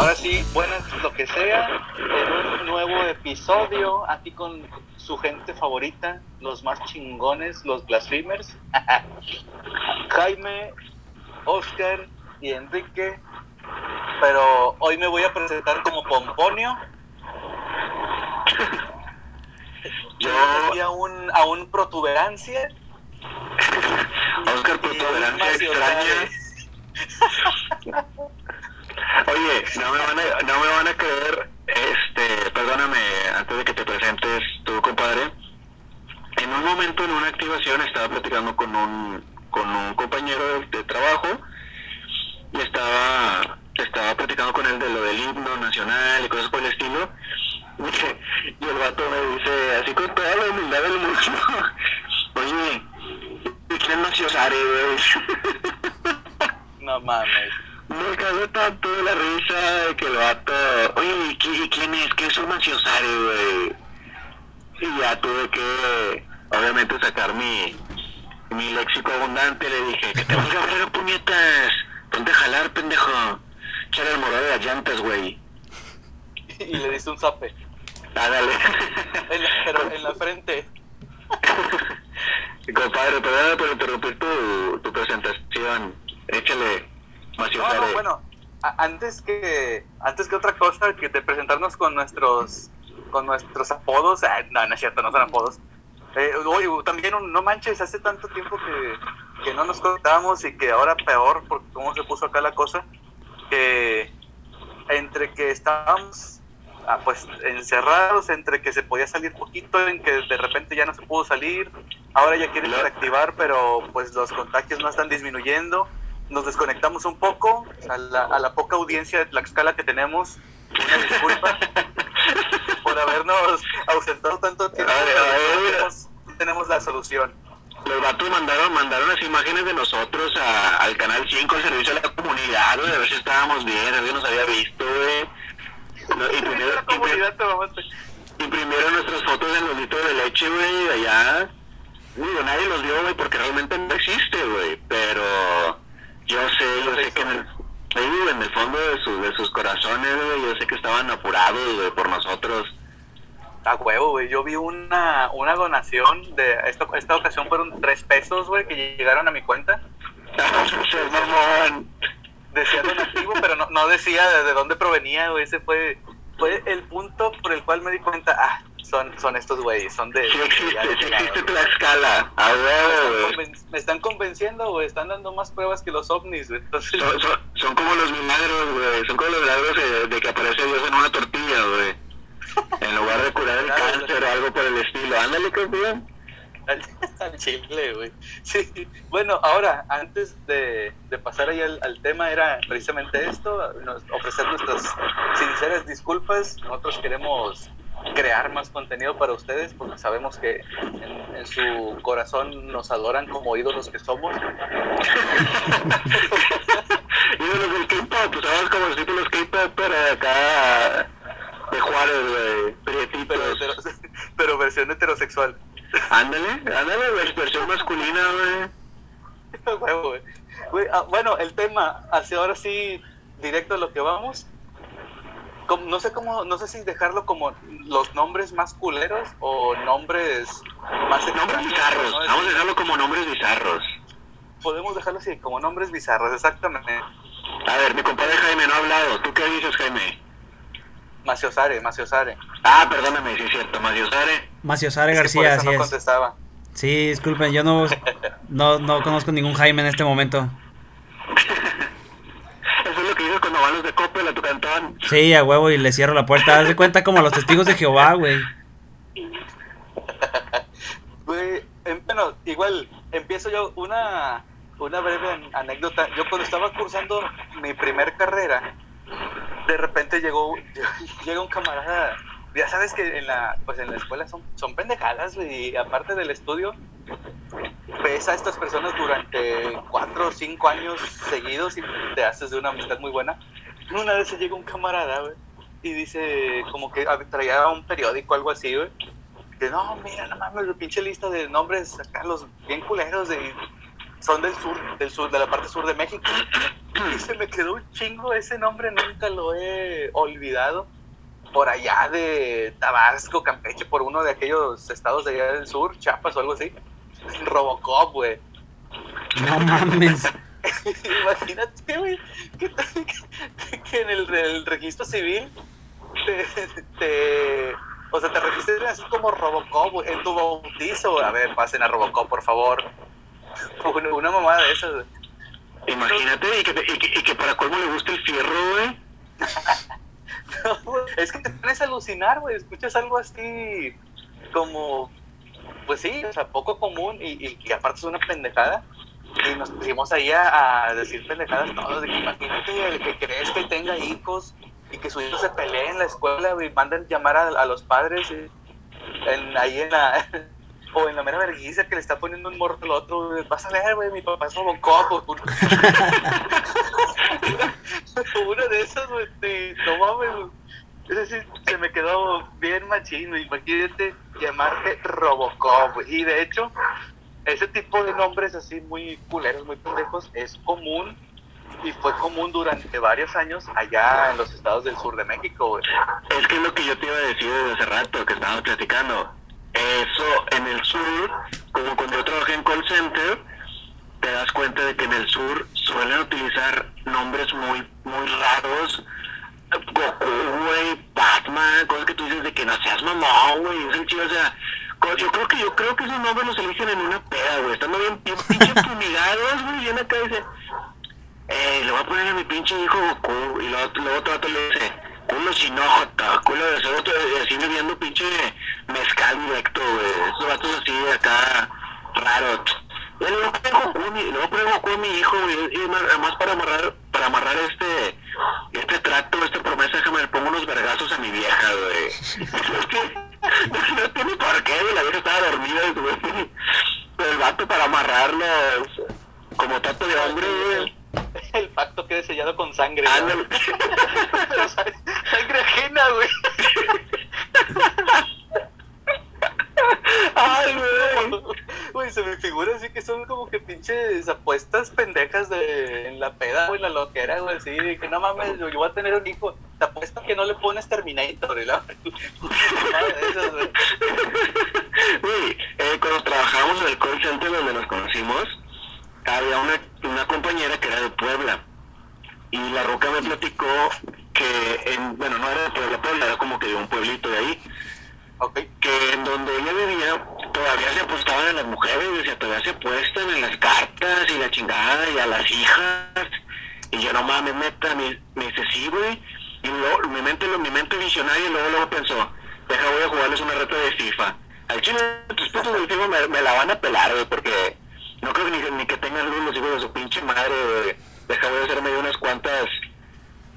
Ahora sí, buenas lo que sea, en un nuevo episodio, aquí con su gente favorita, los más chingones, los blasphemers, Jaime, Oscar y Enrique, pero hoy me voy a presentar como Pomponio. Yo a un, a un protuberancia. Oscar protuberancia extraña. Oye, no me, van a, no me van a creer, este, perdóname, antes de que te presentes tu compadre, en un momento en una activación estaba platicando con un, con un compañero de, trabajo y estaba, estaba platicando con él de lo del himno nacional y cosas por el estilo. Y el vato me dice, así con toda la humildad del mundo, oye, ¿quién nació Sari, güey? No mames. Me cago tanto de la risa que el vato, oye, ¿quién es? ¿Qué es un maciosare, güey? Y ya tuve que, obviamente, sacar mi, mi léxico abundante. Le dije, que te voy a ver puñetas. Ponte a jalar, pendejo. Echar el morado de las llantas, güey. y le diste un zape. Ah, dale. en la, pero en la frente. Compadre, perdón por interrumpir tu, tu presentación. Échale no, bueno, antes que antes que otra cosa, que de presentarnos con nuestros con nuestros apodos, ah, no, no es cierto, no son apodos. Eh, también no manches, hace tanto tiempo que, que no nos contábamos y que ahora peor, por cómo se puso acá la cosa, que entre que estábamos ah, pues encerrados, entre que se podía salir poquito, en que de repente ya no se pudo salir, ahora ya quieren reactivar, pero pues los contagios no están disminuyendo nos desconectamos un poco a la, a la poca audiencia de Tlaxcala que tenemos. Una disculpa por habernos ausentado tanto tiempo. tenemos, tenemos, la solución. Los vatos mandaron, mandaron las imágenes de nosotros a, al canal 5, al servicio a la comunidad, güey, a ver si estábamos bien, a ver si nos había visto, güey. imprimieron, imprimieron nuestras fotos en los litros de leche, güey, allá. Digo, nadie los vio, güey, porque realmente no existe, güey, pero yo sé, yo sé que en el, en el fondo de, su, de sus corazones, güey, yo sé que estaban apurados, güey, por nosotros. A huevo, güey. Yo vi una, una donación de esta, esta ocasión fueron tres pesos, güey, que llegaron a mi cuenta. decía donativo, pero no, no decía de, dónde provenía, güey. Ese fue, fue el punto por el cual me di cuenta, ah, son, son estos güeyes, son de... Sí existe, sí existe Tlaxcala, a ver, Me están convenciendo, güey, están dando más pruebas que los ovnis, güey. Entonces... Son, son, como los milagros, güey, son como los milagros de, que aparece Dios en una tortilla, güey. En lugar de curar el cáncer o algo por el estilo. Ándale, campeón. Al chile, güey. Sí, bueno, ahora, antes de, de pasar ahí al, al, tema, era precisamente esto, nos, ofrecer nuestras sinceras disculpas. Nosotros queremos crear más contenido para ustedes porque sabemos que en, su corazón nos adoran como ídolos que somos. ídolos del K-pop, pues sabes como los K-pop, pero acá de Juárez, güey, pero, pero versión heterosexual. Ándale, ándale, versión masculina, güey. Ah, bueno, el tema, hacia ahora sí, directo a lo que vamos no sé cómo, no sé si dejarlo como los nombres más culeros o nombres más nombres bizarros. Vamos a dejarlo como nombres bizarros. Podemos dejarlo así, como nombres bizarros, exactamente. A ver, mi compadre Jaime no ha hablado. ¿Tú qué dices, Jaime? Maciosare, Maciosare. Ah, perdóname, sí es cierto, Maciosare. Maciosare García, así no contestaba. Sí, disculpen, yo no, no, no conozco ningún Jaime en este momento. de Coppel a tu cantón. Sí, a huevo, y le cierro la puerta. Haz de cuenta como los testigos de Jehová, güey. Güey, em, bueno, igual, empiezo yo una, una breve anécdota. Yo cuando estaba cursando mi primer carrera, de repente llegó, llega un camarada ya sabes que en la, pues en la escuela son, son pendejadas, y aparte del estudio, ves a estas personas durante cuatro o cinco años seguidos y te haces de una amistad muy buena. Una vez se llega un camarada, y dice, como que traía un periódico algo así, güey, que no, mira, no mames, pinche lista de nombres acá, los bien culeros, de, son del sur, del sur, de la parte sur de México. y se me quedó un chingo ese nombre, nunca lo he olvidado. Por allá de Tabasco, Campeche, por uno de aquellos estados de allá del sur, Chiapas o algo así. Robocop, güey. No mames. Imagínate, güey, que, que en el, el registro civil te, te, o sea, te registren así como Robocop güey, en tu bautizo. güey. A ver, pasen a Robocop, por favor. Una, una mamada de esas. güey. Imagínate, y que, y, que, y que para colmo le gusta el fierro, güey. Es que te pones a alucinar, güey. Escuchas algo así como, pues sí, o sea, poco común y, y aparte es una pendejada. Y nos pusimos ahí a, decir pendejadas todos. De que imagínate el que crees que tenga hijos y que su hijo se pelee en la escuela y mandan llamar a, a los padres eh, en, ahí en la. O en la mera vergüenza que le está poniendo un morro al otro, vas a ver, güey, mi papá es Robocop. Uno de esos, güey, no mames. Ese sí se me quedó bien machino. Imagínate llamarte Robocop. güey. Y de hecho, ese tipo de nombres así muy culeros, muy pendejos, es común y fue común durante varios años allá en los estados del sur de México, güey. Es que es lo que yo te iba a decir desde hace rato que estábamos platicando. Eso en el sur, como cuando yo trabajé en call center, te das cuenta de que en el sur suelen utilizar nombres muy, muy raros. Goku, güey, Batman, cosas que tú dices de que no seas mamá, güey, es el chido, o sea, yo creo que yo creo que esos nombres los eligen en una peda, güey, están bien, bien pinche fumigados, güey, y en acá dice, eh, le voy a poner a mi pinche hijo Goku, y luego, luego vato le dice, culo sin ojo, culo de y así bebiendo pinche mezcal directo, güey, esos vatos así de acá, raros. Goku, a mi- poner Goku a mi hijo, y además- para amarrar, para amarrar este, este trato, esta promesa, déjame le pongo unos vergazos a mi vieja, güey. Es que no tiene por qué, güey, la vieja estaba dormida, güey. El vato para amarrarlos, como trato de hombre, güey. El pacto quede sellado con sangre. Pero sangre ajena, güey. Ay, güey. Güey, se me figura así que son como que pinches apuestas pendejas de, en la peda, güey, en la loquera, güey, así, de que no mames, yo, voy a tener un hijo, te apuesto que no le pones Terminator, eh, cuando trabajábamos en el call center donde nos conocimos, había una, una compañera que era de Puebla. Y la roca me platicó que, en, bueno, no era de Puebla, Puebla era como que de un pueblito de ahí, Que en donde ella vivía todavía se apostaban a las mujeres, decía, todavía se apuestan en las cartas y la chingada y a las hijas. Y yo no mames, neta, me, me dice, sí, güey. Y luego, mi mente, mi mente visionaria luego, luego pensó, deja, voy a jugarles una reta de FIFA. Al chile, tus putos del FIFA me, la van a pelar, güey, porque no creo ni, que tengan los hijos de su pinche madre, güey. Deja, voy a hacerme unas cuantas,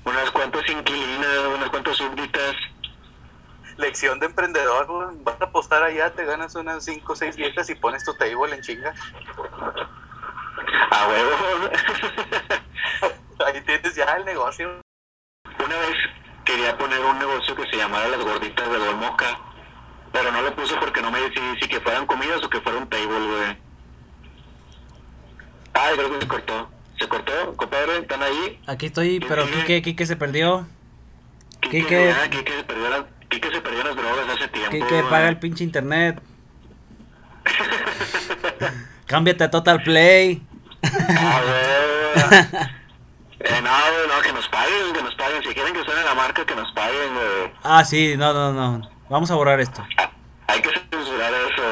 unas cuantas inquilinas, unas cuantas súbditas. Lección de emprendedor, güey, vas a apostar allá, te ganas unas 5 o 6 viejas y pones tu table en chinga. A huevo. Ahí tienes ya el negocio. Una vez quería poner un negocio que se llamara Las Gorditas de Don Moca, pero no lo puse porque no me decidí si que fueran comidas o que fuera un table, güey. Ay, creo que se cortó. ¿Se cortó, compadre? ¿Están ahí? Aquí estoy, pero Kike, Kike se perdió. Quique. ya, Quique se perdió Quique se perdió las drogas hace tiempo. Güey. paga el pinche internet. Cámbiate a Total Play. Ah, güey. Eh, no, no, que nos paguen, que nos paguen. Si quieren que suene la marca, que nos paguen, güey. Ah, sí, no, no, no. Vamos a borrar esto. Ah, Hay que censurar eso,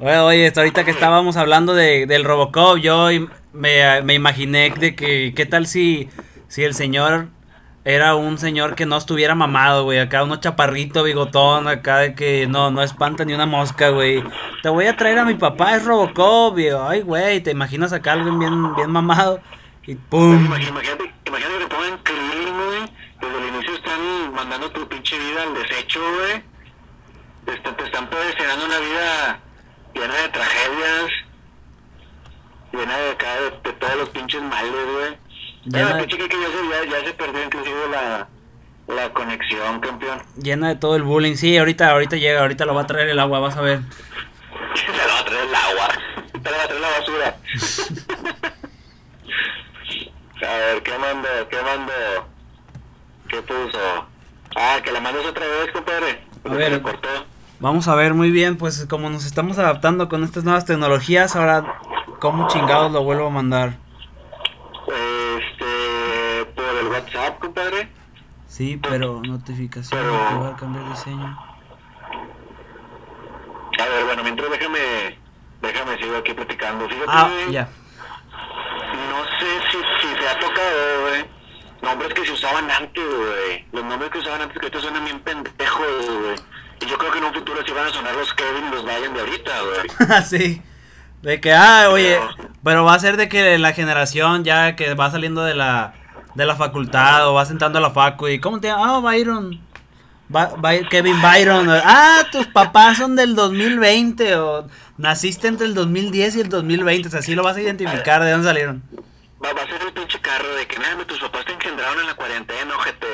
güey. Oye, hasta ahorita que estábamos hablando de, del Robocop, yo me, me imaginé de que, ¿qué tal si, si el señor era un señor que no estuviera mamado, güey? Acá uno chaparrito, bigotón, acá de que no, no espanta ni una mosca, güey. Te voy a traer a mi papá, es Robocop, y yo, ay, güey, te imaginas acá alguien bien, bien mamado, y pum. Imagínate, imagínate, que pongan güey. Desde el inicio están mandando tu pinche vida al desecho, güey. Te, están- te están predestinando una vida llena de tragedias. Llena de acá de, de todos los pinches males, güey. Llena Ya, de- que ya se, ya, ya se perdió inclusive la, la conexión, campeón. Llena de todo el bullying. Sí, ahorita, ahorita llega, ahorita lo va a traer el agua, vas a ver. Se lo va a traer el agua. Se lo va a traer la basura. A ver, ¿qué mando? ¿Qué mando? ¿Qué puso? Ah, que la mandes otra vez, compadre. A ver. Cortó. Vamos a ver muy bien, pues como nos estamos adaptando con estas nuevas tecnologías, ahora, ¿cómo chingados lo vuelvo a mandar? Este, por el WhatsApp, compadre. Sí, pero notificación, Pero- activar, cambiar diseño. A ver, bueno, mientras déjame, déjame sigo aquí platicando. Fíjate, Ah, ya. no sé si, si se ha tocado, güey, nombres que se usaban antes, güey. Los nombres que usaban antes que ahorita suenan bien pendejos, güey. Y yo creo que en un futuro sí van a sonar los Kevin y los Brian de ahorita, güey. sí. De que, ah, oye, pero va a ser de que la generación ya que va saliendo de la, de la facultad o va sentando a la facu y, ¿cómo te llamas? Ah, Byron. Ba- By- Kevin Byron. Ah, tus papás son del 2020 o naciste entre el 2010 y el 2020. O sea, así lo vas a identificar de dónde salieron. Va, a ser el pinche carro de que, nada, tus papás te engendraron en la cuarentena, ojete.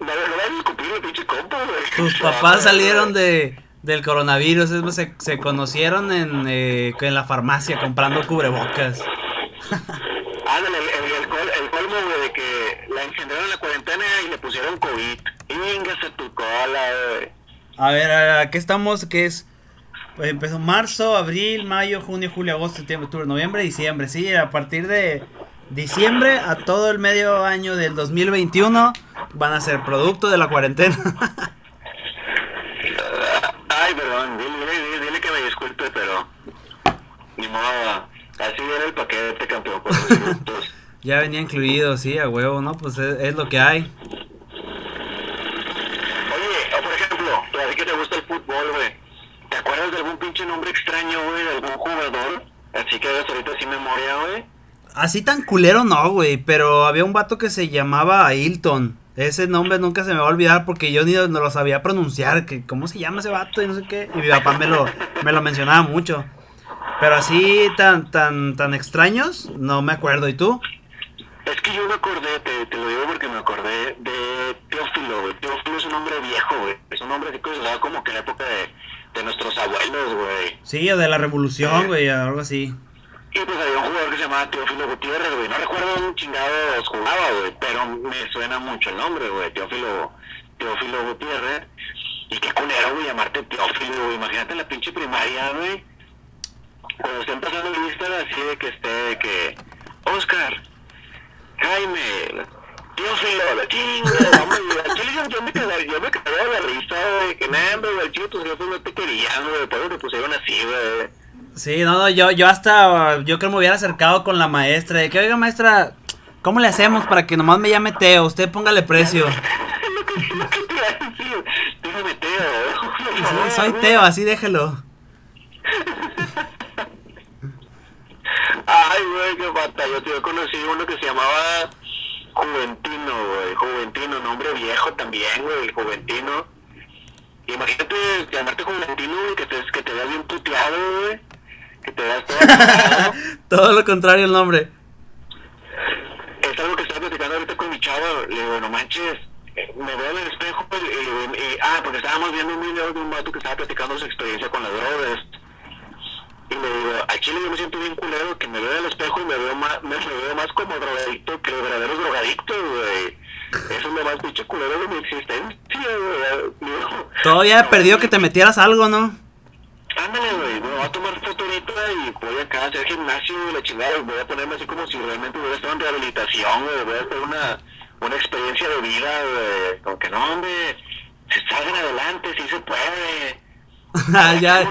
No, no vas el pinche güey. Tus papás salieron de, del coronavirus, se, se conocieron en, eh, en la farmacia comprando cubrebocas. Ándale, güey, de que la engendraron en la cuarentena y le pusieron COVID. Ingas a tu cola, güey. A ver, a aquí estamos, que es... Pues empezó marzo, abril, mayo, junio, julio, agosto, septiembre, octubre, noviembre, diciembre. Sí, a partir de diciembre a todo el medio año del 2021 van a ser producto de la cuarentena. Ay, perdón, dile, dile, dile que me disculpe, pero... Ni modo, así viene el paquete, campeón, con los productos. ya venía incluido, sí, a huevo, ¿no? Pues es, es lo que hay. Oye, por ejemplo, tú a ti que te gusta el fútbol, güey. ¿Te acuerdas de algún pinche nombre extraño, güey, de algún jugador? Así que hagas ahorita sin memoria, güey. Así tan culero no, güey, pero había un vato que se llamaba Ailton. Ese nombre nunca se me va a olvidar porque yo ni no lo sabía pronunciar, que cómo se llama ese vato y no sé qué. Y mi papá me lo, me lo mencionaba mucho. Pero así tan, tan, tan extraños, no me acuerdo. ¿Y tú? Es que yo me acordé, te, te lo digo porque me acordé de Teófilo, güey. Teófilo es un hombre viejo, güey. Es un hombre que se usaba como que en la época de, de nuestros abuelos, güey. Sí, o de la revolución, güey, algo así. Y pues había un jugador que se llamaba Teófilo Gutiérrez, güey. No recuerdo un chingado jugaba, güey. Pero me suena mucho el nombre, güey. Teófilo, Teófilo Gutiérrez. Y qué culero, güey, llamarte Teófilo, güey. Imagínate la pinche primaria, güey. Cuando estén pasando listas así de que esté, de que... Oscar, Jaime, Teófilo, la chinga, chile yo, yo me quedé, yo me de la risa, güey. Que nada, güey, al chile tus jefes no te querían, güey. Por eso te pusieron así, güey. Sí, no, no, yo, yo hasta, yo creo que me hubiera acercado con la maestra. De que, oiga, maestra, ¿cómo le hacemos para que nomás me llame Teo? Usted póngale precio. Déjame Teo. soy. Teo, así déjelo. Qué pata. Yo, conocí uno que se llamaba Juventino, güey. Juventino, nombre viejo también, güey, Juventino. Imagínate llamarte Juventino, güey, que te, que te veas bien puteado, güey. Que te veas todo. Todo lo contrario el nombre. Es algo que estaba platicando ahorita con mi chavo. Le digo, no manches, me veo en el espejo. Y, y- y- ah, porque estábamos viendo un video de un vato que estaba platicando su experiencia con las drogas. Y le digo, a Chile yo me siento bien culero que me veo en el espejo y me veo más, me, veo más como drogadicto que verdaderos drogadictos, güey. Eso es lo más pinche culero de mi existencia, güey. Todavía no, perdido que te metieras algo, ¿no? Ándale, güey, me voy a tomar foto ahorita y voy acá a hacer gimnasio y la chingada voy a ponerme así como si realmente hubiera estado en rehabilitación, güey, voy a hacer una, una experiencia de vida, güey, como que no, hombre, salgan adelante, sí se puede. Ah, ya.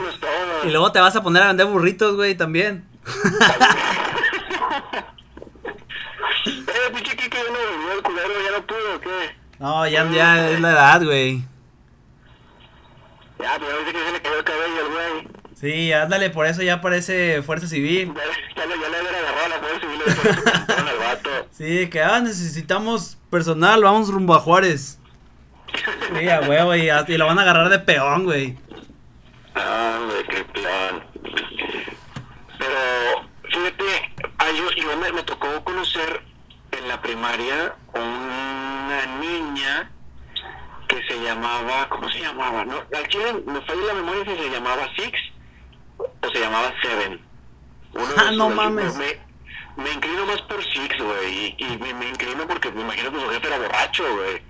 Y luego te vas a poner a vender burritos, güey, también. Eh, pinche Kike, ya no el culero, ya no pudo, ¿o qué? No, ya, ya es la edad, güey. Ya, pero dice que se le cayó el cabello al güey. Sí, ándale, por eso ya parece Fuerza Civil. Ya, ya, le- ya le habían agarrado a la fuerza hecho al vato. Sí, que ah, necesitamos personal, vamos rumbo a Juárez. Sí, a huevo, y, y lo van a agarrar de peón, güey. Ah, qué plan. Pero, fíjate, yo, yo me, me tocó conocer en la primaria una niña que se llamaba, ¿cómo se llamaba? No, al chile me falla la memoria si se llamaba Six o se llamaba Seven. Uno Ah, no me- mames. Me, me inclino más por Six, güey. Y, y me, me inclino porque me imagino que su jefe era borracho, güey.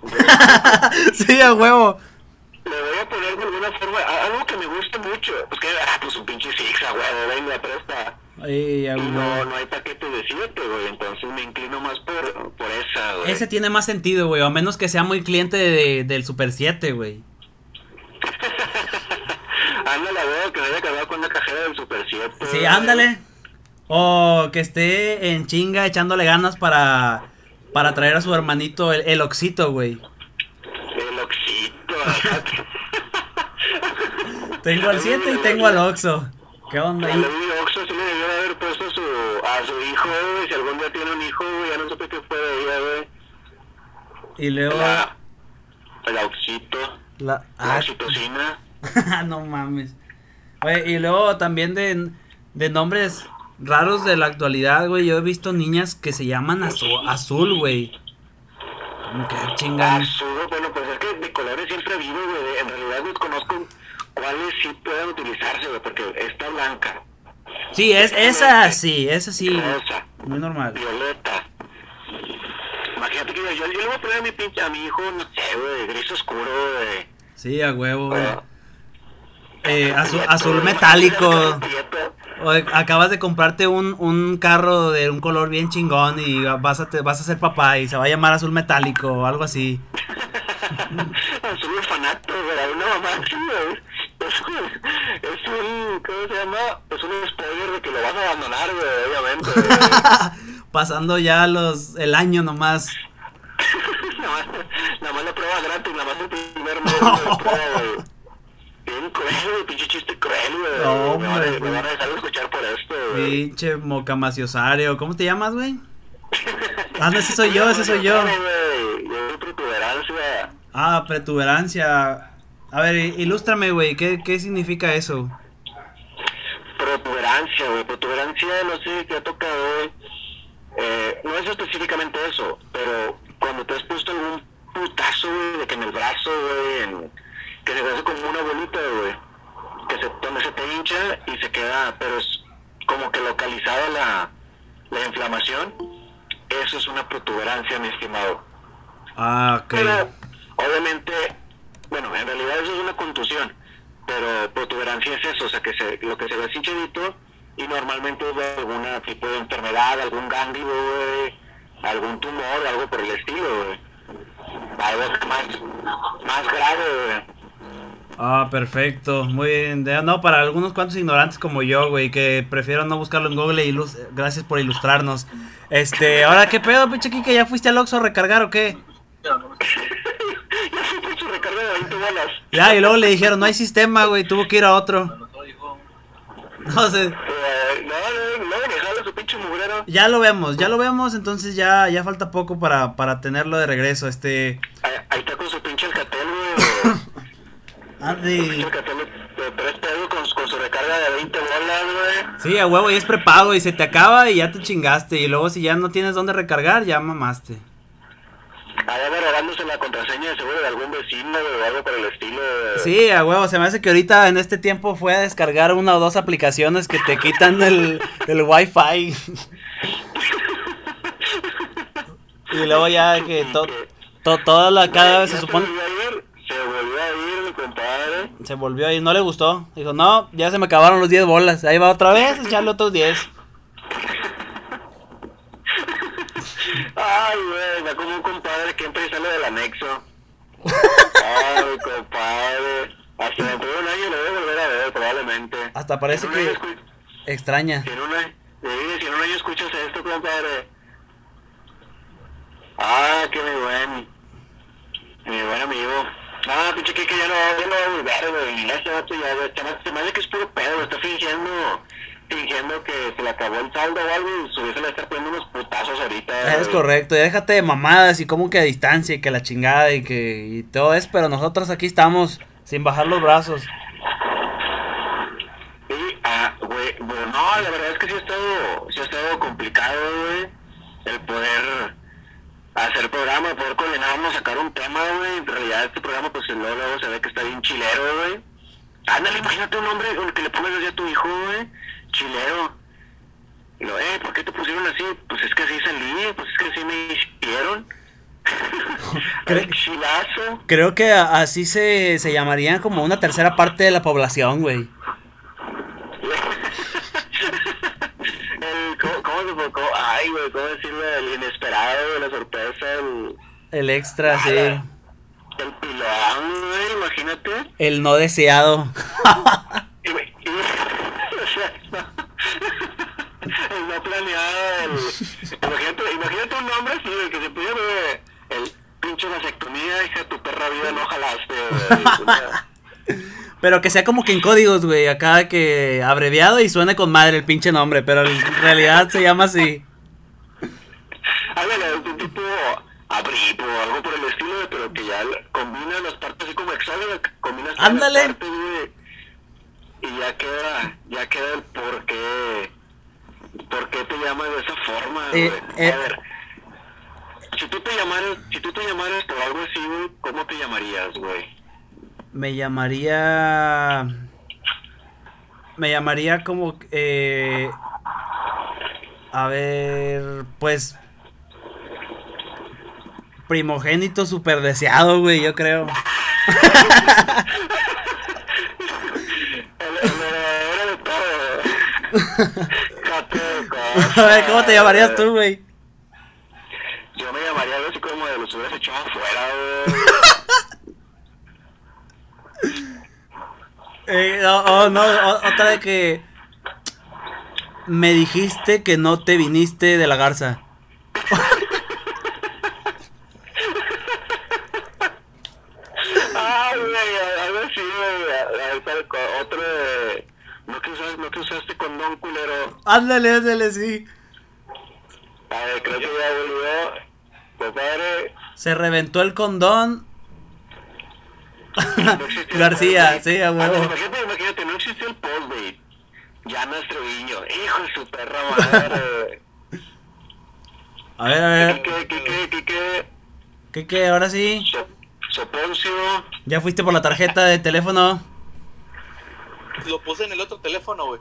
sí, a huevo. Le voy a poner de alguna forma algo que me guste mucho. Pues que, ah, pues un pinche Six, a huevo, venga, presta. Y no, no hay paquete de 7, güey. Entonces me inclino más por, por esa, güey. Ese tiene más sentido, güey. A menos que sea muy cliente de- del Super 7, güey. Ándale, güey, que me haya cargado con una cajera del Super 7. Sí, ándale. O que esté en chinga echándole ganas para, para traer a su hermanito el, el oxito, güey. Tengo al 7 y tengo al Oxo. ¿Qué onda? Lady Oxxo sí le debió de haber puesto a su, a su hijo, güey. Si algún día tiene un hijo, güey, ya no supe qué fue de ella, güey. Y luego... La, el Oxito. La, La ah, oxitocina. no mames. Oye, y luego también de, de nombres raros de la actualidad, güey. Yo he visto niñas que se llaman azu- azul, güey. Como que chingan. Azul, bueno, pues colores siempre ha habido, güey. En realidad desconozco cuáles sí pueden utilizarse, güey, porque está blanca, Sí, es esa sí, esa sí. rosa, Muy normal. violeta. Imagínate que yo, yo, yo le voy a poner a mi pinche, a mi hijo, no sé, güey, gris oscuro, güey. Sí, a huevo, güey. Ah. Eh, azul, azul metálico. Acabas de comprarte un, un carro de un color bien chingón y vas a, te, vas a ser papá y se va a llamar azul metálico o algo así. Azul orfanato, güey, una mamá así, güey. Es un, es un, ¿cómo se llama? Es un spoiler de que lo vas a abandonar, güey, obviamente. güey. Pasando ya los el año nomás. nada, más, nada más la prueba gratis, nada más el primer mes de prueba, güey. Bien cruel, güey, pinche chiste cruel, güey. No, me, van a, me van a dejar de escuchar por esto, güey. Pinche mocamaciosario. ¿Cómo te llamas, güey? Ah, no, ese soy yo, ese soy yo. Yo soy protuberancia. Ah, protuberancia. A ver, ilústrame, güey. ¿Qué, ¿Qué significa eso? Protuberancia, güey. Protuberancia, no sé te ha tocado, güey. Eh, no es específicamente eso, pero cuando te has puesto algún putazo, güey, de que en el brazo, güey, en- que se hace como una bolita, güey, que se, donde se te hincha y se queda, pero es como que localizada la, la inflamación, eso es una protuberancia, mi estimado. Ah, ok. Pero, obviamente, bueno, en realidad eso es una contusión, pero protuberancia es eso, o sea, que se, lo que se ve es hinchadito y normalmente es de algún tipo de enfermedad, algún ganglio, algún tumor, algo por el estilo, güey. Algo más, más grave, güey. Ah, perfecto. Muy bien. No, para algunos cuantos ignorantes como yo, güey, que prefiero no buscarlo en Google. Y ilus- gracias por ilustrarnos. Este, ahora, ¿qué pedo, pinche Kike? ¿Ya fuiste al Oxxo a recargar o qué? ya fui por su recarga de 20 bolas. Ya, y luego le dijeron, no hay sistema, güey, tuvo que ir a otro. No sé. Eh. Ya lo vemos, ya lo vemos, entonces ya, ya falta poco para, para tenerlo de regreso. Este. Ahí, ahí está con su pinche alcatel, güey. Alcatel de con, con su recarga de 20 bolas, güey. Sí, a huevo, y es prepago y se te acaba y ya te chingaste. Y luego si ya no tienes dónde recargar, ya mamaste. Va robándose la contraseña de seguro de algún vecino o algo por el estilo. güey. Sí, a huevo, se me hace que ahorita en este tiempo fue a descargar una o dos aplicaciones que te quitan el, el wifi. y luego ya que to, to- toda la, cada vez se supone... a ir, se volvió a ir, compadre. Se volvió ahí, no le gustó. Dijo, no, ya se me acabaron los 10 bolas. Ahí va otra vez, echarle otros 10. Ay, güey, va como un compadre que y sale del anexo. Ay, compadre. Hasta dentro de un año lo voy a volver a ver, probablemente. Hasta parece Si que extraña. Si en, un año, sí, si en un año escuchas esto, compadre. Ah, qué muy buen. Mi buen amigo. Ah, pinche que ya no, va a volver, güey. Ese vato ya. Se me- hace que es puro pedo. Está fingiendo, fingiendo que se le acabó el saldo o algo y vieja le está poniendo unos putazos ahorita. Es correcto, ya déjate de mamadas y como que a distancia y que la chingada y que y todo eso, pero nosotros aquí estamos sin bajar los brazos. Sí, ah, güey, bueno, no, la verdad es que sí ha estado, sí ha estado complicado, güey, el poder hacer programa, poder coordinarnos, sacar un tema, güey. En realidad este programa, pues luego, luego se ve que está bien chilero, güey. Ándale, imagínate un nombre con el que le pongas así a tu hijo, güey. Chilero. Y lo, eh, ¿por qué te pusieron así? Pues es que así salí, pues es que así me hicieron. Cre- Chilazo. Creo que así se, se llamarían como una tercera parte de la población, güey. El, ¿cómo, ¿Cómo se? ¿Cómo- Ay, güey, ¿cómo decirlo? El inesperado, la sorpresa, el, El extra, sí. el pilón, güey, imagínate. El no deseado. Y, güey, y- o sea, no. El imagínate, imagínate un nombre así, que se pudiera ver el pinche vasectomía, hija tu perra vida, no jalaste, Pero que sea como que en códigos, güey. Acá que abreviado y suene con madre el pinche nombre. Pero en realidad se llama así. Hágale un tipo abrigo o algo por el estilo, pero que ya combina las partes así como hexágono, todas las Ándale. partes, güey, y ya queda, ya queda el por qué, por qué te llamas de esa forma, Eh, güey. eh. A ver, si tú te llamaras, si tú te llamaras por algo así, güey, ¿cómo te llamarías, güey? Me llamaría. Me llamaría como. Eh, a ver. Pues. Primogénito super deseado, güey, yo creo. El, el verdadero A ver, ¿cómo te llamarías tú, güey? Yo me llamaría algo así como de los hubieras echado afuera, güey. Eh, oh, oh, no, o- otra de que. Me dijiste que no te viniste de la garza. Ay, güey, algo así, güey. Otro de. No que, usaste, no condón culero. Ándale, ándale, sí. A ver, creo que ya volvió. Compadre. Se reventó el condón. no el García, post, sí, a huevo. Imagínate, imagínate, no existía el post, güey. Ya nuestro niño. Hijo de su perra madre. A ver, a ver. ¿Qué, qué, qué, qué, qué? ¿Qué, qué? Ahora sí. So- Soponcio. ¿Ya fuiste por la tarjeta de teléfono? Lo puse en el otro teléfono, güey.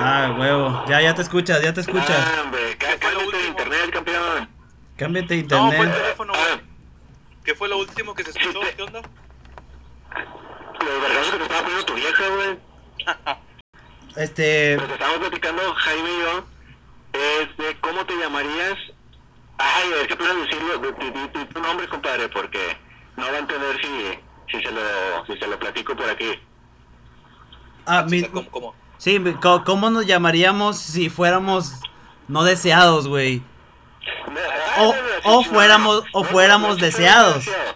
Ah, huevo. Ya, ya te escuchas, ya te escuchas. Ah, hombre, cá- ¿Qué fue lo cámbiate de último? internet, campeón. Cámbiate de No, fue el internet. teléfono, güey. ¿Qué fue lo último que se escuchó? ¿Qué onda? los vergazos que te estaba poniendo tu vieja, güey. Este. Lo que estábamos platicando, Jaime y yo, es de cómo te llamarías. Ay, es que puedes decirlo, tu nombre, compadre, porque no va a entender si, si, se, lo, si se lo platico por aquí. Ah, mi- ¿Cómo? cómo? sí, ¿cómo nos llamaríamos si fuéramos no deseados, güey? O- o fuéramos- o fuéramos deseados. deseado.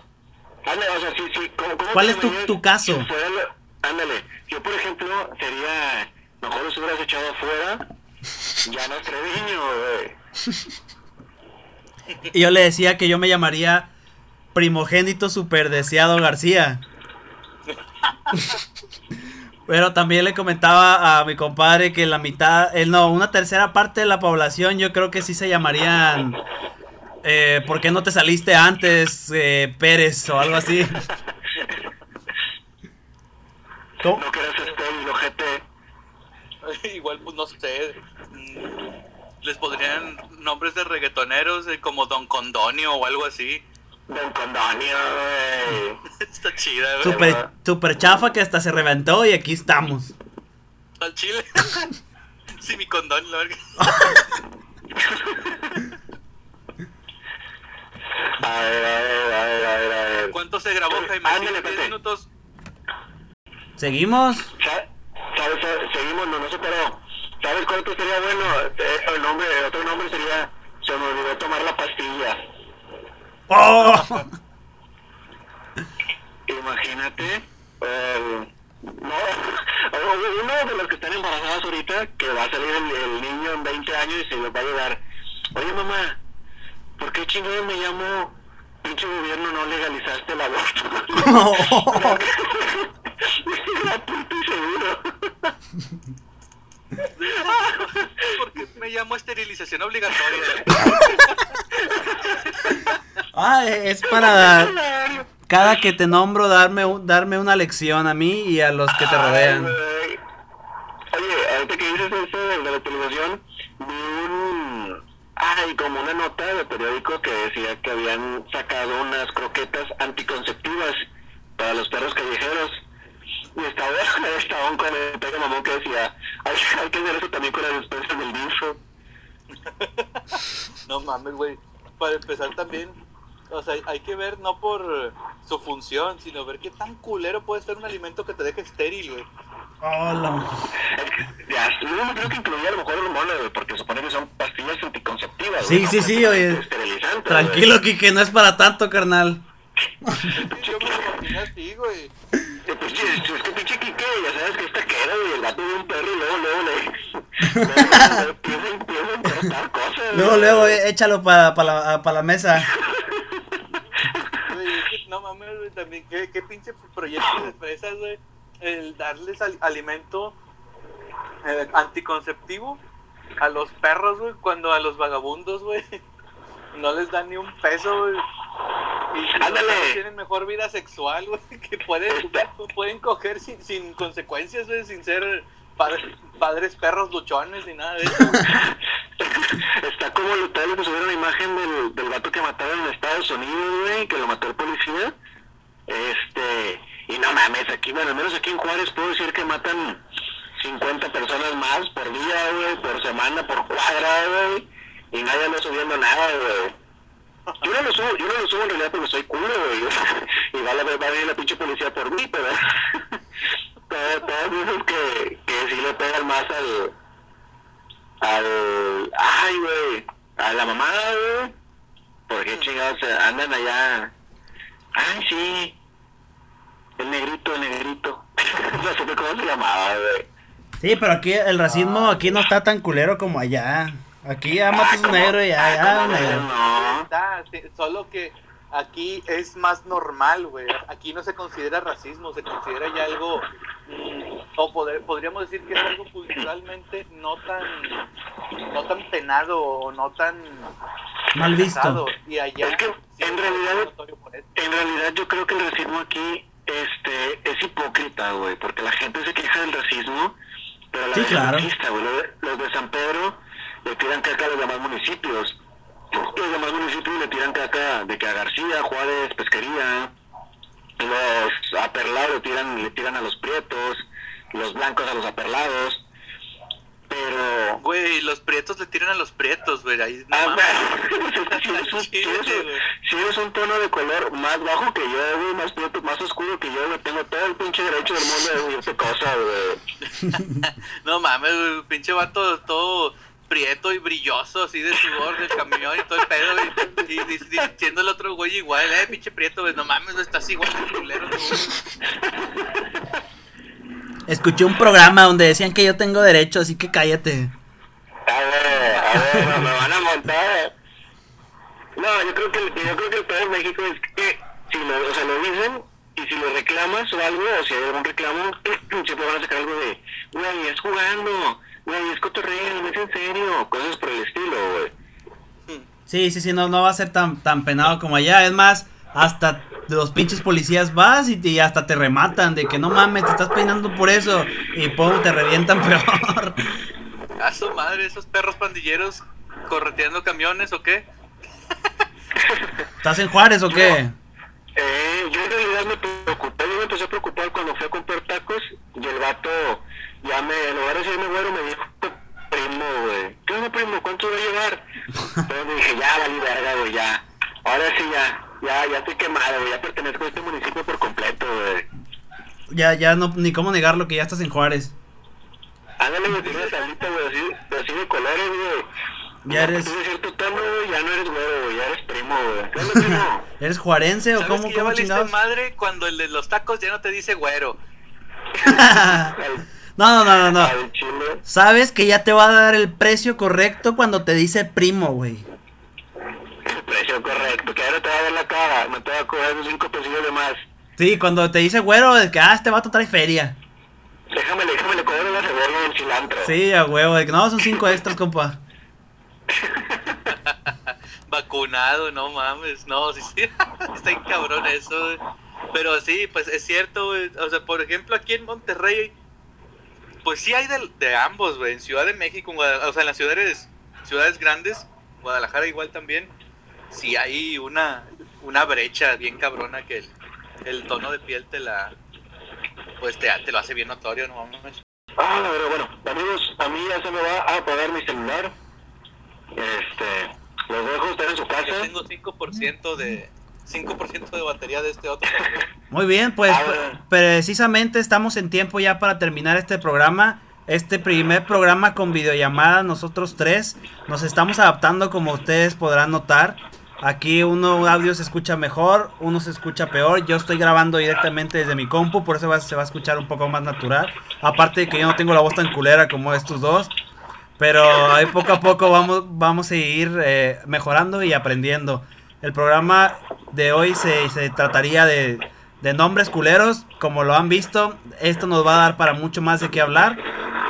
Ándale, o sea, sí, sí, ¿cómo- cómo ¿Cuál es tu- tu caso? si fuera lo- ándale, yo por ejemplo sería, mejor los hubieras echado afuera, ya no Treviño, güey. Y yo le decía que yo me llamaría primogénito super deseado García. Pero también le comentaba a mi compadre que la mitad, eh, no, una tercera parte de la población yo creo que sí se llamarían eh, ¿Por qué no te saliste antes, eh, Pérez o algo así? ¿Cómo? No que eres estéril, ojete. Igual, pues no sé. mm, Les podrían nombres de reggaetoneros eh, como Don Condonio o algo así. Don Condonio, güey. Está chida, güey. Super, super chafa que hasta se reventó y aquí estamos. Al chile. sí, mi condón, la verga. A ver, a ver, a ver, a ver, a ver. ¿Cuánto se grabó, Jaime? Ándale, ¿Sí, ¿10 Pepe. minutos? ¿Seguimos? Sa- ¿Sabes? sabes? Seguimos, no, no se paró. ¿Sabes cuánto sería bueno? Eh, El nombre, el otro nombre sería, se me olvidó tomar la pastilla. ¡Oh! Imagínate, eh, no, o- uno de los que están embarazados ahorita, que va a salir el, el niño en 20 años y se les va a llegar, oye mamá, ¿por qué chingados me llamo pinche gobierno no legalizaste el aborto? Gratuito y seguro. Porque me llamo esterilización obligatoria. Ah, es para cada que te nombro darme darme una lección a mí y a los que te rodean. Oye, ahorita que dices eso de la televisión, vi un, ay, como una nota de periódico que decía que habían sacado unas croquetas anticonceptivas para los perros callejeros. Y estaba, estaba un comentario mamón que decía, hay, hay que hacer eso también con las despensas del bicho. no mames, güey. Para empezar también, o sea, hay que ver no por su función, sino ver qué tan culero puede ser un alimento que te deje estéril, güey. Hola. Ya, yo no creo que incluía a lo mejor hormonas, güey, porque supone que son pastillas anticonceptivas. Sí, güey, sí, no sí, oye. esterilizantes, Tranquilo, Kike, no es para tanto, carnal. Yo me lo imaginé así, güey. güey. Eh, Pues sí, es es que pinche Kike, ya sabes que esta que era, güey, el gato de un perro y luego, luego le... luego, luego, Empieza empieza a importar cosas. Luego, güey. luego, eh, échalo para la, pa la mesa. No mames, güey, también, qué, qué pinche proyecto de fresas, güey. El darles al- alimento eh, anticonceptivo a los perros, güey, cuando a los vagabundos, güey, no les dan ni un peso, güey. Y Ándale. tienen mejor vida sexual, güey, que pueden, pueden coger sin, sin consecuencias, güey, sin ser padres, padres perros luchones ni nada de eso. Está como lo tal que subieron una imagen del, del gato que mataron en Estados Unidos, güey, que lo mató el policía. Este, y no mames, aquí, bueno, al menos aquí en Juárez puedo decir que matan 50 personas más por día, güey, por semana, por cuadra, güey, y nadie anda subiendo nada, güey. Yo no lo subo, yo no lo subo en realidad porque soy culo, güey. Y va a, va a venir la pinche policía por mí, pero todos, todos dicen que, que sí le pegan más al, al, ay, güey, a la mamá, güey. Porque chingados eh, andan allá. Ay, sí. El negrito, el negrito. no sé cómo se llamaba, güey. Sí, pero aquí el racismo aquí no está tan culero como allá. Aquí ya matas un y ya, ya. No. Está, solo que aquí es más normal, güey. Aquí no se considera racismo, se considera ya algo, mm, o poder, podríamos decir que es algo culturalmente no tan, no tan penado o no tan Mal visto. Y allá Es que, sí en es realidad-. En realidad yo creo que el racismo aquí este, es hipócrita, güey, porque la gente se queja del racismo, pero la Sí, vez es claro. racista, güey. Los de San Pedro le tiran caca a los demás municipios. Los demás municipios le tiran caca de que a García, Juárez, Pesquería. Los aperlados le tiran, le tiran a los prietos, los blancos a los aperlados. Pero Güey, los prietos le tiran a los prietos, güey. Ahí no Ah, si eres un tono de color más bajo que yo, güey, más prieto, más oscuro que yo, güey, tengo todo el pinche derecho del mundo de decirte cosas, güey. No mames, güey, pinche vato todo prieto y brilloso, así de sudor del camión y todo el pedo. Y, y- y diciendo el otro güey igual, eh, pinche prieto, güey, no mames, güey, estás igual de culero. Escuché un programa donde decían que yo tengo derecho, así que cállate. A ver, a ver, no, me van a montar. No, yo creo que, el- yo creo que el peor en México es que si lo, o sea, lo dicen y si lo reclamas o algo, o si hay algún reclamo, siempre van a sacar algo de, güey, es jugando, güey, es cotorreo, no es en serio, cosas por el estilo, güey. Sí, sí, sí, no, no va a ser tan, tan penado como allá. Es más, hasta los pinches policías vas y, y hasta te rematan de que no mames, te estás peinando por eso. Y pum, te revientan peor. A su madre, esos perros pandilleros correteando camiones o qué? ¿Estás en Juárez o qué? Eh, yo en realidad me preocupé, yo me empecé a preocupar cuando fui a comprar tacos y el vato ya me, en lugar de decirme güero, me dijo primo, güey. ¿Qué onda, primo? ¿Cuánto va a llevar? Entonces dije, ya, valí verga, güey, ya. Ahora sí, ya, ya, ya estoy quemado, güey, ya pertenezco a este municipio por completo, güey. Ya, ya no, ni cómo negarlo que ya estás en Juárez. Ándale, güey, tiene una tablita, güey, así, así de colores, güey. Ya eres- Tienes cierto tono, güey, ya no eres güero, güey, ya eres primo, güey. ¿Qué onda, primo? ¿Eres juarense o ¿Sabes cómo, que cómo valiste chingados? madre cuando el de los tacos ya no te dice güero? No, no, no, no, no. al chile. Sabes que ya te va a dar el precio correcto cuando te dice primo, güey. El precio correcto, que ahora te va a ver la cara, me te va a cobrar cinco pesillos de más. Sí, cuando te dice güero, es que, ah, este vato trae feria. Déjame, déjame le cobro la cebolla y el cilantro. Sí, a huevo, de que no, son cinco extras, compa. Vacunado, no mames, no, sí, sí, está bien cabrón eso, güey. Pero sí, pues es cierto, güey. O sea, por ejemplo, aquí en Monterrey pues sí hay de, de ambos, güey. En Ciudad de México, o sea, en las ciudades, ciudades grandes, Guadalajara igual también, sí hay una, una brecha bien cabrona que el, el tono de piel te la, pues te, te lo hace bien notorio, ¿no? Ah, la verdad, bueno, amigos, a mí ya se me va a apagar mi celular. Este, los dejo estar en su casa. Yo tengo 5% de 5% de batería de este otro. Muy bien, pues precisamente estamos en tiempo ya para terminar este programa. Este primer programa con videollamada, nosotros tres nos estamos adaptando como ustedes podrán notar. Aquí uno audio se escucha mejor, uno se escucha peor. Yo estoy grabando directamente desde mi compu, por eso se va a escuchar un poco más natural. Aparte de que yo no tengo la voz tan culera como estos dos. Pero ahí poco a poco vamos, vamos a ir eh, mejorando y aprendiendo. El programa de hoy se, se trataría de, de nombres culeros, como lo han visto. Esto nos va a dar para mucho más de qué hablar.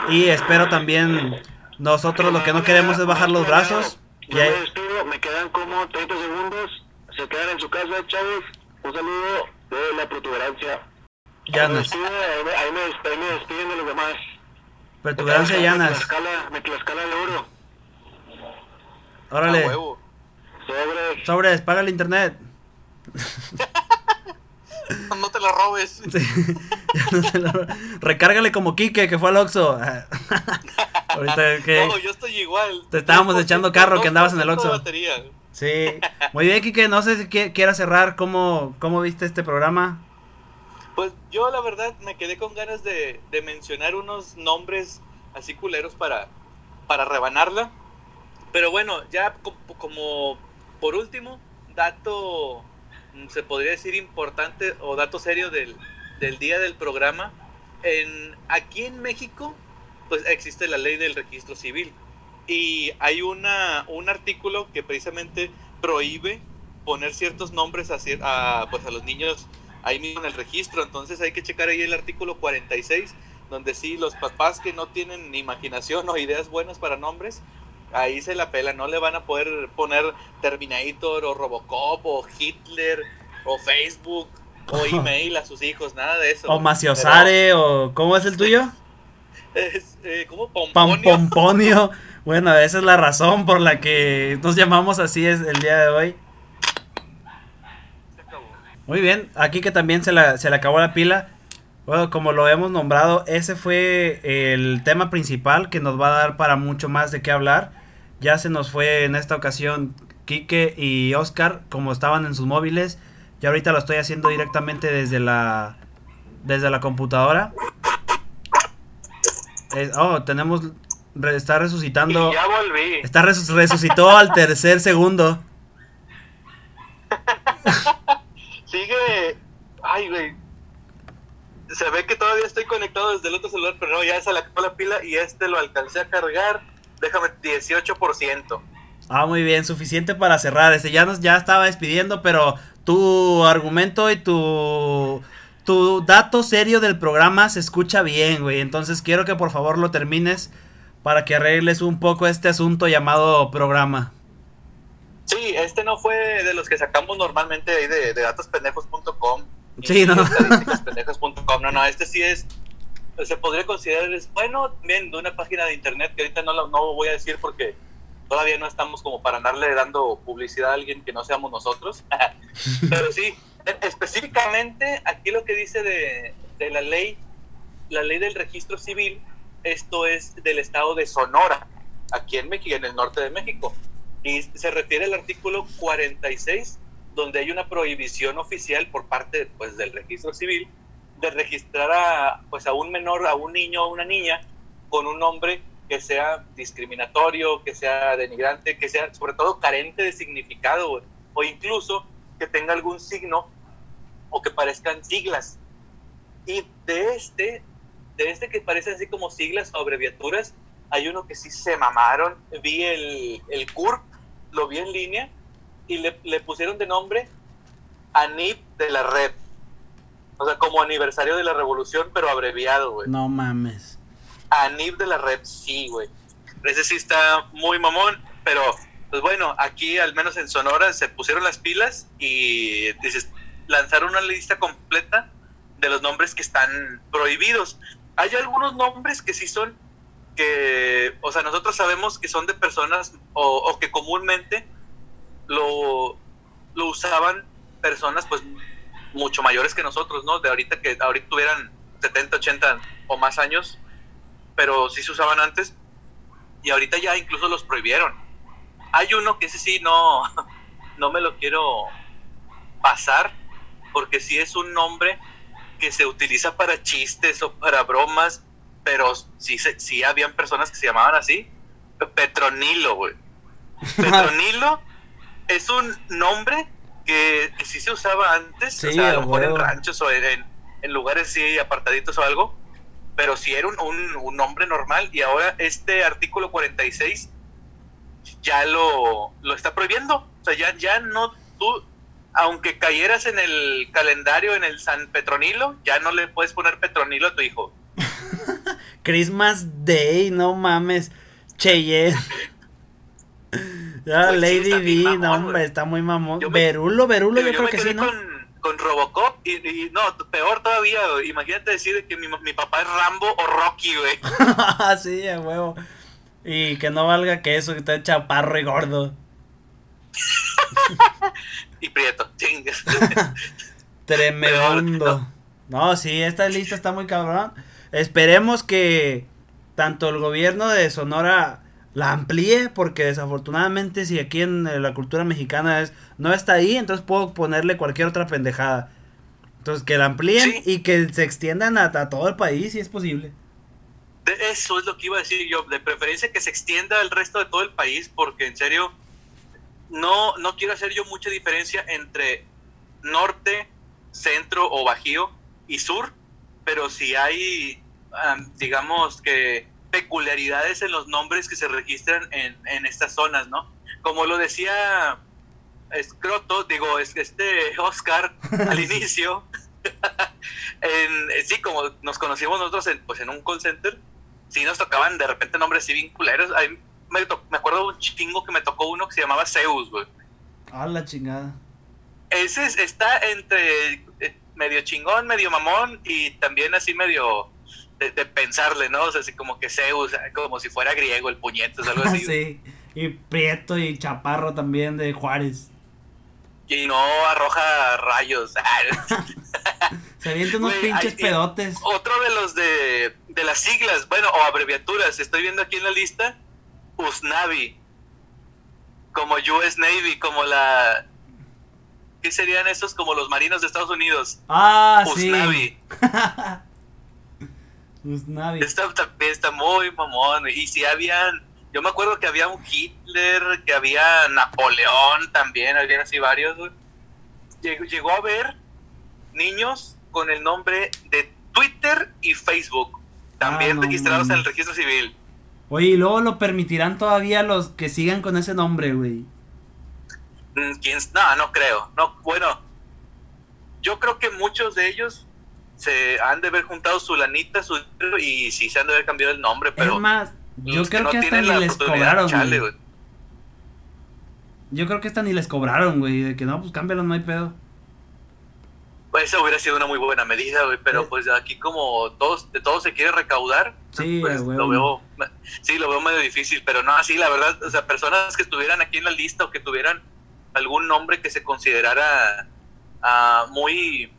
Y espero también nosotros lo que no queremos es bajar los brazos. Yo me despido, me quedan como 30 segundos. Se quedan en su casa, chavos. Un saludo de la protuberancia. Llanas. Ahí me, ahí me, ahí me despiden de los demás. Protuberancia Llanas. Me Tlaxcala, me Tlaxcala el oro. Órale. Sobre. Sobres, paga el internet. No te lo robes. Sí, ya no se lo- Recárgale como Quique que fue al Oxxo. Ahorita que... No, yo estoy igual. Te estábamos 2%, echando carro que andabas en el 2% Oxxo. batería. Sí. Muy bien, Quique. No sé si qui- quieras cerrar. ¿Cómo, ¿Cómo viste este programa? Pues yo la verdad me quedé con ganas de, de mencionar unos nombres así culeros para, para rebanarla. Pero bueno, ya co- como por último, dato, mm, se podría decir importante o dato serio del, del día del programa. En, aquí en México, pues existe la ley del registro civil. Y hay una, un artículo que precisamente prohíbe poner ciertos nombres a, a, pues a los niños ahí mismo en el registro. Entonces hay que checar ahí el artículo 46, donde sí, los papás que no tienen imaginación o ideas buenas para nombres, ahí se la pela, no le van a poder poner Terminator o Robocop o Hitler o Facebook o email a sus hijos, nada de eso. O Maciosare, o ¿cómo es el tuyo? Es, eh, ¿Cómo Pomponio? Pomponio. Bueno, esa es la razón por la que nos llamamos así es el día de hoy. Se acabó. Muy bien, aquí que también se, la, se le acabó la pila. Bueno, como lo hemos nombrado, ese fue el tema principal que nos va a dar para mucho más de qué hablar. Ya se nos fue en esta ocasión Quique y Oscar, como estaban en sus móviles. Y ahorita lo estoy haciendo directamente desde la desde la computadora. Eh, oh, tenemos re- está resucitando. Y ya volví. Está resu- resucitó al tercer segundo. Sigue. Ay, güey. Se ve que todavía estoy conectado desde el otro celular, pero no, ya se le acabó la pila y este lo alcancé a cargar. Déjame 18%. Ah, muy bien, suficiente para cerrar. Este ya nos ya estaba despidiendo, pero tu argumento y tu tu dato serio del programa se escucha bien, güey. Entonces quiero que por favor lo termines para que arregles un poco este asunto llamado programa. Sí, este no fue de los que sacamos normalmente ahí de, de datospendejos.com. Sí, no. Estadísticaspendejos.com. No, no, este sí es. Se podría considerar, es bueno, también una página de internet que ahorita no, no voy a decir porque todavía no estamos como para andarle dando publicidad a alguien que no seamos nosotros. Pero sí, específicamente aquí lo que dice de, de la ley, la ley del registro civil, esto es del estado de Sonora, aquí en México, en el norte de México. Y se refiere al artículo 46, donde hay una prohibición oficial por parte pues, del registro civil de registrar a, pues, a un menor, a un niño o una niña con un nombre que sea discriminatorio, que sea denigrante, que sea sobre todo carente de significado o incluso que tenga algún signo o que parezcan siglas. Y de este, de este que parecen así como siglas o abreviaturas, hay uno que sí se mamaron. Vi el, el CURP, lo vi en línea y le, le pusieron de nombre ANIP de la Red. O sea, como aniversario de la revolución, pero abreviado, güey. No mames. ANIP de la Red, sí, güey. Ese sí está muy mamón, pero pues bueno, aquí al menos en Sonora se pusieron las pilas y dices, lanzaron una lista completa de los nombres que están prohibidos. hay algunos nombres que sí son que, o sea, nosotros sabemos que son de personas o, o que comúnmente lo, lo usaban personas pues mucho mayores que nosotros, ¿no? De ahorita que ahorita tuvieran 70, 80 o más años, pero sí se usaban antes y ahorita ya incluso los prohibieron. Hay uno que ese sí no, no me lo quiero pasar porque sí es un nombre que se utiliza para chistes o para bromas, pero sí, sí habían personas que se llamaban así. Petronilo, güey. Petronilo es un nombre que, sí se usaba antes, o sea, a lo mejor en ranchos o en, en, lugares así apartaditos o algo, pero sí era un, un, nombre normal y ahora este artículo 46 ya lo, lo está prohibiendo. O sea, ya, ya no, tú, aunque cayeras en el calendario en el San Petronilo, ya no le puedes poner Petronilo a tu hijo. Christmas Day, no mames. Cheyenne. Ya, pues Lady D, no, hombre, está muy mamón. Verulo, Verulo, yo, creo que sí, ¿no? Con, con Robocop y, no, peor todavía, imagínate decir que mi, mi, papá es Rambo o Rocky, güey. sí, a huevo. Y que no valga que eso, que está chaparro y gordo. y prieto, chingues. Tremendo. No. sí, esta lista está muy cabrón. Esperemos que tanto el gobierno de Sonora la amplíe porque desafortunadamente si aquí en la cultura mexicana es no está ahí, entonces puedo ponerle cualquier otra pendejada. Entonces que la amplíen y que se extiendan a, todo el país si es posible. eso es lo que iba a decir yo, de preferencia que se extienda al resto de todo el país porque en serio no no quiero hacer yo mucha diferencia entre norte, centro o bajío y sur, pero si hay digamos que peculiaridades en los nombres que se registran en, en estas zonas, ¿no? Como lo decía Scroto, digo, este Oscar al inicio, en, sí, como nos conocimos nosotros en, pues en un call center, sí nos tocaban de repente nombres así bien culeros. me, me, acuerdo un chingo que me tocó uno que se llamaba Zeus, güey. Ah, la chingada. Ese está entre eh, medio chingón, medio mamón y también así medio de, pensarle, ¿no? O sea, así como que Zeus, como si fuera griego el puñeto, algo así. sí, y Prieto y Chaparro también de Juárez. Y no arroja rayos. Se avientan unos pinches pedotes. Otro de los de, de las siglas, bueno, o abreviaturas, estoy viendo aquí en la lista, USNAVI, como US Navy, como la... ¿Qué serían esos? Como los marinos de Estados Unidos. Ah, sí. Está, está muy mamón. Y si habían, yo me acuerdo que había un Hitler, que había Napoleón también, habían así varios. Llegó, a haber niños con el nombre de Twitter y Facebook, también ah, registrados en el registro civil. Oye, y luego lo permitirán todavía los que sigan con ese nombre, güey. Mm, no, no creo. No, bueno, yo creo que muchos de ellos se han de haber juntado su lanita su, y sí se han de haber cambiado el nombre, pero... Es más, yo creo que, hasta ni les cobraron, güey. Yo creo que hasta ni les cobraron, güey, de que no, pues cámbialo, no hay pedo. Pues eso hubiera sido una muy buena medida, güey, pero pues aquí como todos, de todo se quiere recaudar, sí, pues, lo veo, sí, lo veo medio difícil, pero no, así la verdad, o sea, personas que estuvieran aquí en la lista o que tuvieran algún nombre que se considerara uh, muy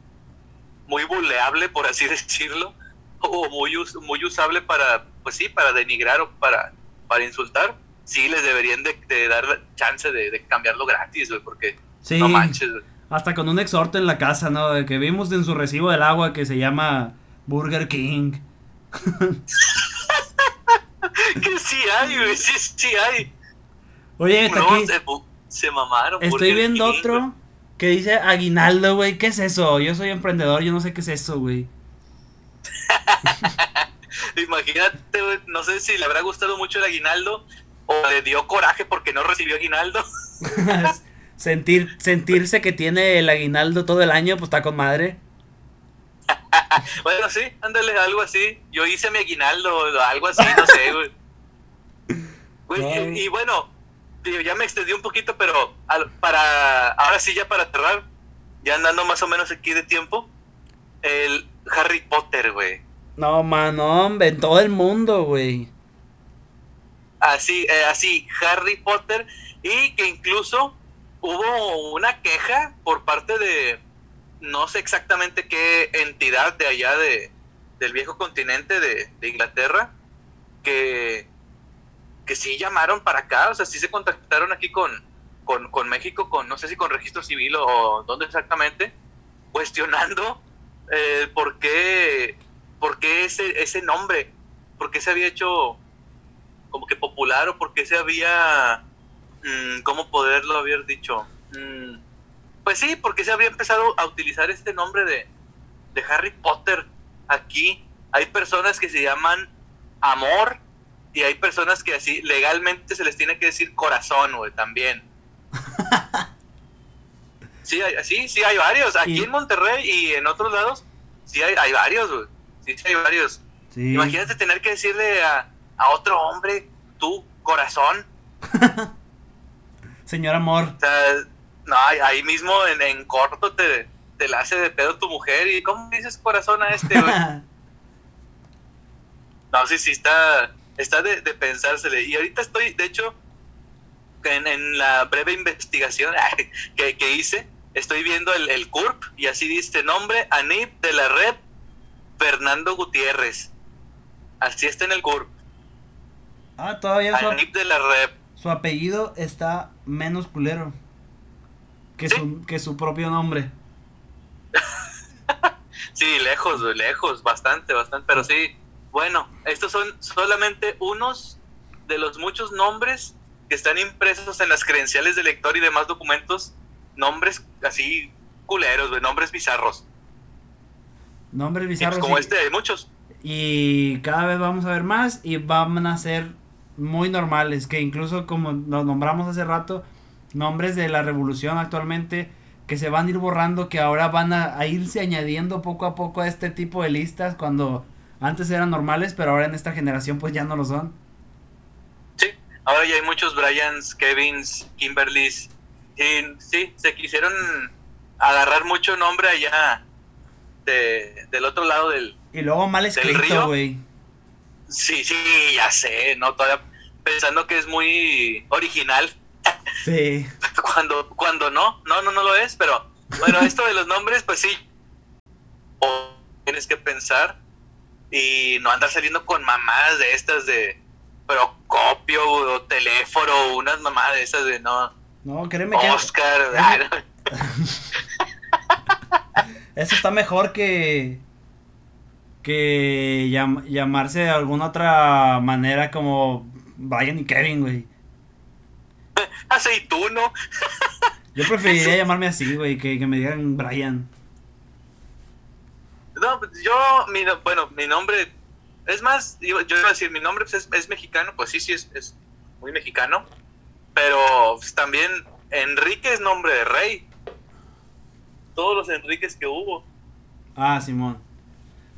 muy buleable, por así decirlo, o muy, muy usable para, pues sí, para denigrar o para, para insultar, sí les deberían de, dar chance de, cambiarlo gratis, güey, porque no manches, Hasta con un exhorto en la casa, ¿no? De que vimos en su recibo del agua que se llama Burger King. que sí hay, güey, sí, sí hay. Oye, aquí... se, mamaron. Estoy viendo otro que dice aguinaldo, güey. ¿Qué es eso? Yo soy emprendedor, yo no sé qué es eso, güey. Imagínate, güey, no sé si le habrá gustado mucho el aguinaldo o le dio coraje porque no recibió aguinaldo. Sentir, sentirse que tiene el aguinaldo todo el año, pues está con madre. bueno, sí, ándale, algo así. Yo hice mi aguinaldo, algo así, no sé, güey. y, bueno, ya me extendí un poquito, pero para ahora sí ya para cerrar, ya andando más o menos aquí de tiempo, el Harry Potter, güey. No, mano, en todo el mundo, güey. Así, eh, así, Harry Potter. Y que incluso hubo una queja por parte de, no sé exactamente qué entidad de allá de, del viejo continente de, de Inglaterra, que, que sí llamaron para acá, o sea, sí se contactaron aquí con, con, con México, con no sé si con registro civil o, dónde exactamente, cuestionando eh, por qué, por qué ese, ese nombre, por qué se había hecho como que popular o por qué se había, mm, ¿cómo poderlo haber dicho? Mm, pues sí, porque se había empezado a utilizar este nombre de, de Harry Potter aquí. Hay personas que se llaman Amor y hay personas que así legalmente se les tiene que decir corazón, güey, también. sí, hay, sí, sí, hay varios. Aquí Y- en Monterrey y en otros lados, sí hay, hay varios, güey. Sí, sí hay varios. Sí. Imagínate tener que decirle a, a otro hombre, tú, corazón. Señor amor. O sea, no, ahí, ahí mismo en, en corto te, te la hace de pedo tu mujer. ¿Y cómo dices corazón a este, güey? No, sí, sí, está, está de, de pensársele. Y ahorita estoy, de hecho, en, en la breve investigación que, que hice, estoy viendo el, el CURP y así dice nombre, Anip de la Red, Fernando Gutiérrez. Así está en el CURP. ah, todavía su, Anip de la Red. su apellido está menos culero que, Sí. su, que su propio nombre. Sí, lejos, lejos, bastante, bastante. Pero sí, bueno, estos son solamente unos de los muchos nombres que están impresos en las credenciales de lector y demás documentos. Nombres así culeros, nombres bizarros. Nombres Y, pues, bizarros. como y- este, hay muchos. Y cada vez vamos a ver más y van a ser muy normales, que incluso como nos nombramos hace rato, nombres de la revolución actualmente que se van a ir borrando, que ahora van a, a irse añadiendo poco a poco a este tipo de listas cuando antes eran normales, pero ahora en esta generación pues ya no lo son. Sí, ahora ya hay muchos Bryans, Kevins, Kimberlys. Y sí, se quisieron agarrar mucho nombre allá de, del otro lado del, Y luego mal escrito, güey. Sí, sí, ya sé, ¿no? Todavía pensando que es muy original, Sí. cuando, cuando no, no, no, no lo es, pero bueno, esto de los nombres, pues sí, o tienes que pensar y no andar saliendo con mamadas de estas de Procopio o teléfono, unas mamadas de esas de no, No, créeme que Oscar, Eso- ah, eso está mejor que que llam- llamarse de alguna otra manera como Brian y Kevin, güey. aceituno, Yo preferiría llamarme así, güey, que, que me digan Brian. No, pues yo, mi, no- bueno, mi nombre, es más, yo, yo iba a decir, mi nombre pues, es, es mexicano, pues sí, sí, es, es muy mexicano, pero pues, también Enrique es nombre de rey. Todos los Enriques que hubo. Ah, Simón.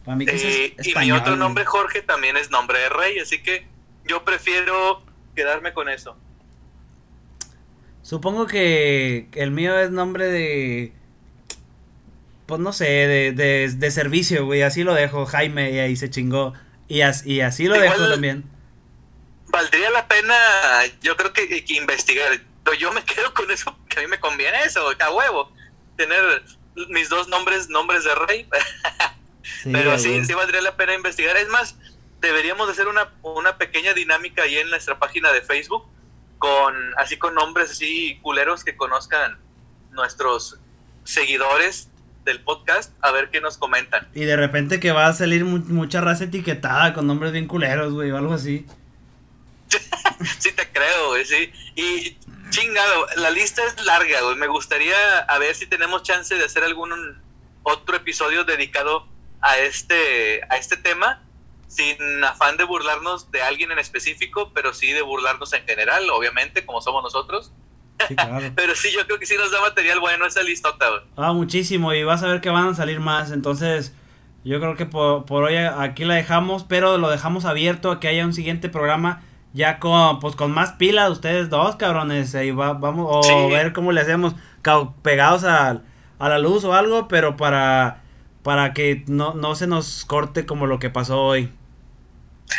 Para mí que ese Eh, es y mi otro nombre, Jorge, también es nombre de rey, así que yo prefiero quedarme con eso. Supongo que el mío es nombre de... Pues no sé, de, de, de servicio, güey. Así lo dejo, Jaime, y ahí se chingó. Y, as- y así lo Igual- dejo también. Valdría la pena, yo creo que, que investigar. Pero yo me quedo con eso, que a mí me conviene eso, a huevo. Tener mis dos nombres, nombres de rey. Sí, Pero sí, sí valdría la pena investigar. Es más, deberíamos hacer una, una pequeña dinámica ahí en nuestra página de Facebook, con así con nombres así culeros que conozcan nuestros seguidores del podcast, a ver qué nos comentan. Y de repente que va a salir mu- mucha raza etiquetada con nombres bien culeros, güey, o algo así. Sí te creo, güey, sí. Y chingado, la lista es larga, güey. Me gustaría a ver si tenemos chance de hacer algún otro episodio dedicado a este, a este tema, sin afán de burlarnos de alguien en específico, pero sí de burlarnos en general, obviamente, como somos nosotros. Sí, claro. Pero sí, yo creo que sí nos da material bueno esa listota, güey. Ah, muchísimo, y vas a ver que van a salir más, entonces yo creo que por, por hoy aquí la dejamos, pero lo dejamos abierto a que haya un siguiente programa ya con, pues con más pila de ustedes dos, cabrones, ahí va, vamos, o Sí. ver cómo le hacemos, pegados a, a la luz o algo, pero para, para que no, no se nos corte como lo que pasó hoy.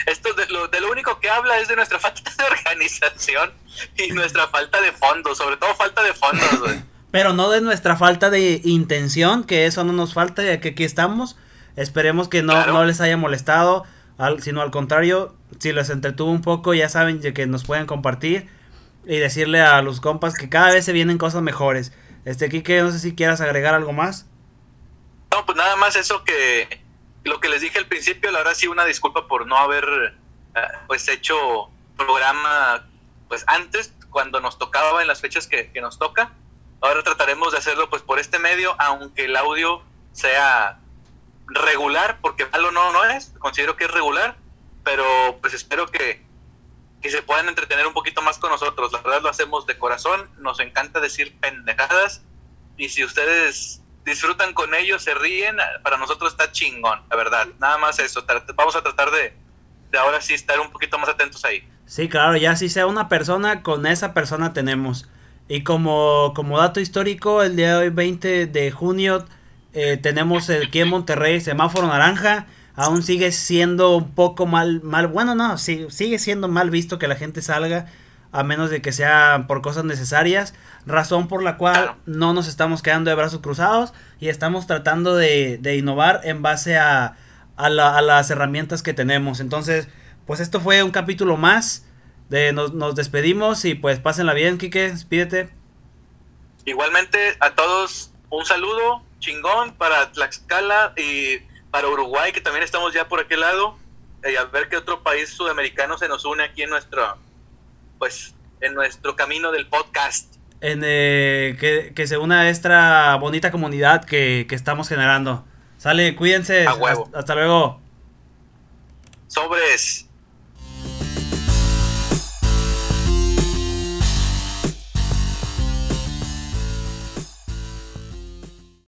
Esto de lo, de lo único que habla es de nuestra falta de organización y nuestra falta de fondos, sobre todo falta de fondos, güey. Pero no de nuestra falta de intención, que eso no nos falta, ya que aquí estamos. Esperemos que no, Claro. no les haya molestado, al- sino al contrario, si les entretuvo un poco, ya saben que nos pueden compartir y decirle a los compas que cada vez se vienen cosas mejores. Este, Kike, no sé si quieras agregar algo más. No, pues nada más eso que lo que les dije al principio, la verdad sí una disculpa por no haber eh, pues hecho programa pues antes cuando nos tocaba en las fechas que, nos toca. Ahora trataremos de hacerlo pues por este medio, aunque el audio sea regular, porque malo no, no es, considero que es regular, pero pues espero que, que se puedan entretener un poquito más con nosotros. La verdad lo hacemos de corazón, nos encanta decir pendejadas y si ustedes disfrutan con ellos, se ríen, para nosotros está chingón, la verdad. Nada más eso, vamos a tratar de, de ahora sí estar un poquito más atentos ahí. Sí, claro, ya si sea una persona, con esa persona tenemos. Y como, como dato histórico, el día de hoy, 20 de junio, eh, tenemos aquí en Monterrey semáforo naranja. Aún sigue siendo un poco mal, mal, bueno, no, sí, sigue siendo mal visto que la gente salga, a menos de que sea por cosas necesarias. Razón por la cual no nos estamos quedando de brazos cruzados y estamos tratando de, de innovar en base a, a, la- a las herramientas que tenemos. Entonces, pues esto fue un capítulo más. De, nos, nos despedimos y pues pásenla bien, Kike, despídete. Igualmente a todos un saludo chingón para Tlaxcala y para Uruguay, que también estamos ya por aquel lado, y a ver qué otro país sudamericano se nos une aquí en nuestro, pues, en nuestro camino del podcast. En, eh, que, que se una a esta bonita comunidad que, que estamos generando. Sale, cuídense. A huevo. hasta- hasta luego. Sobres.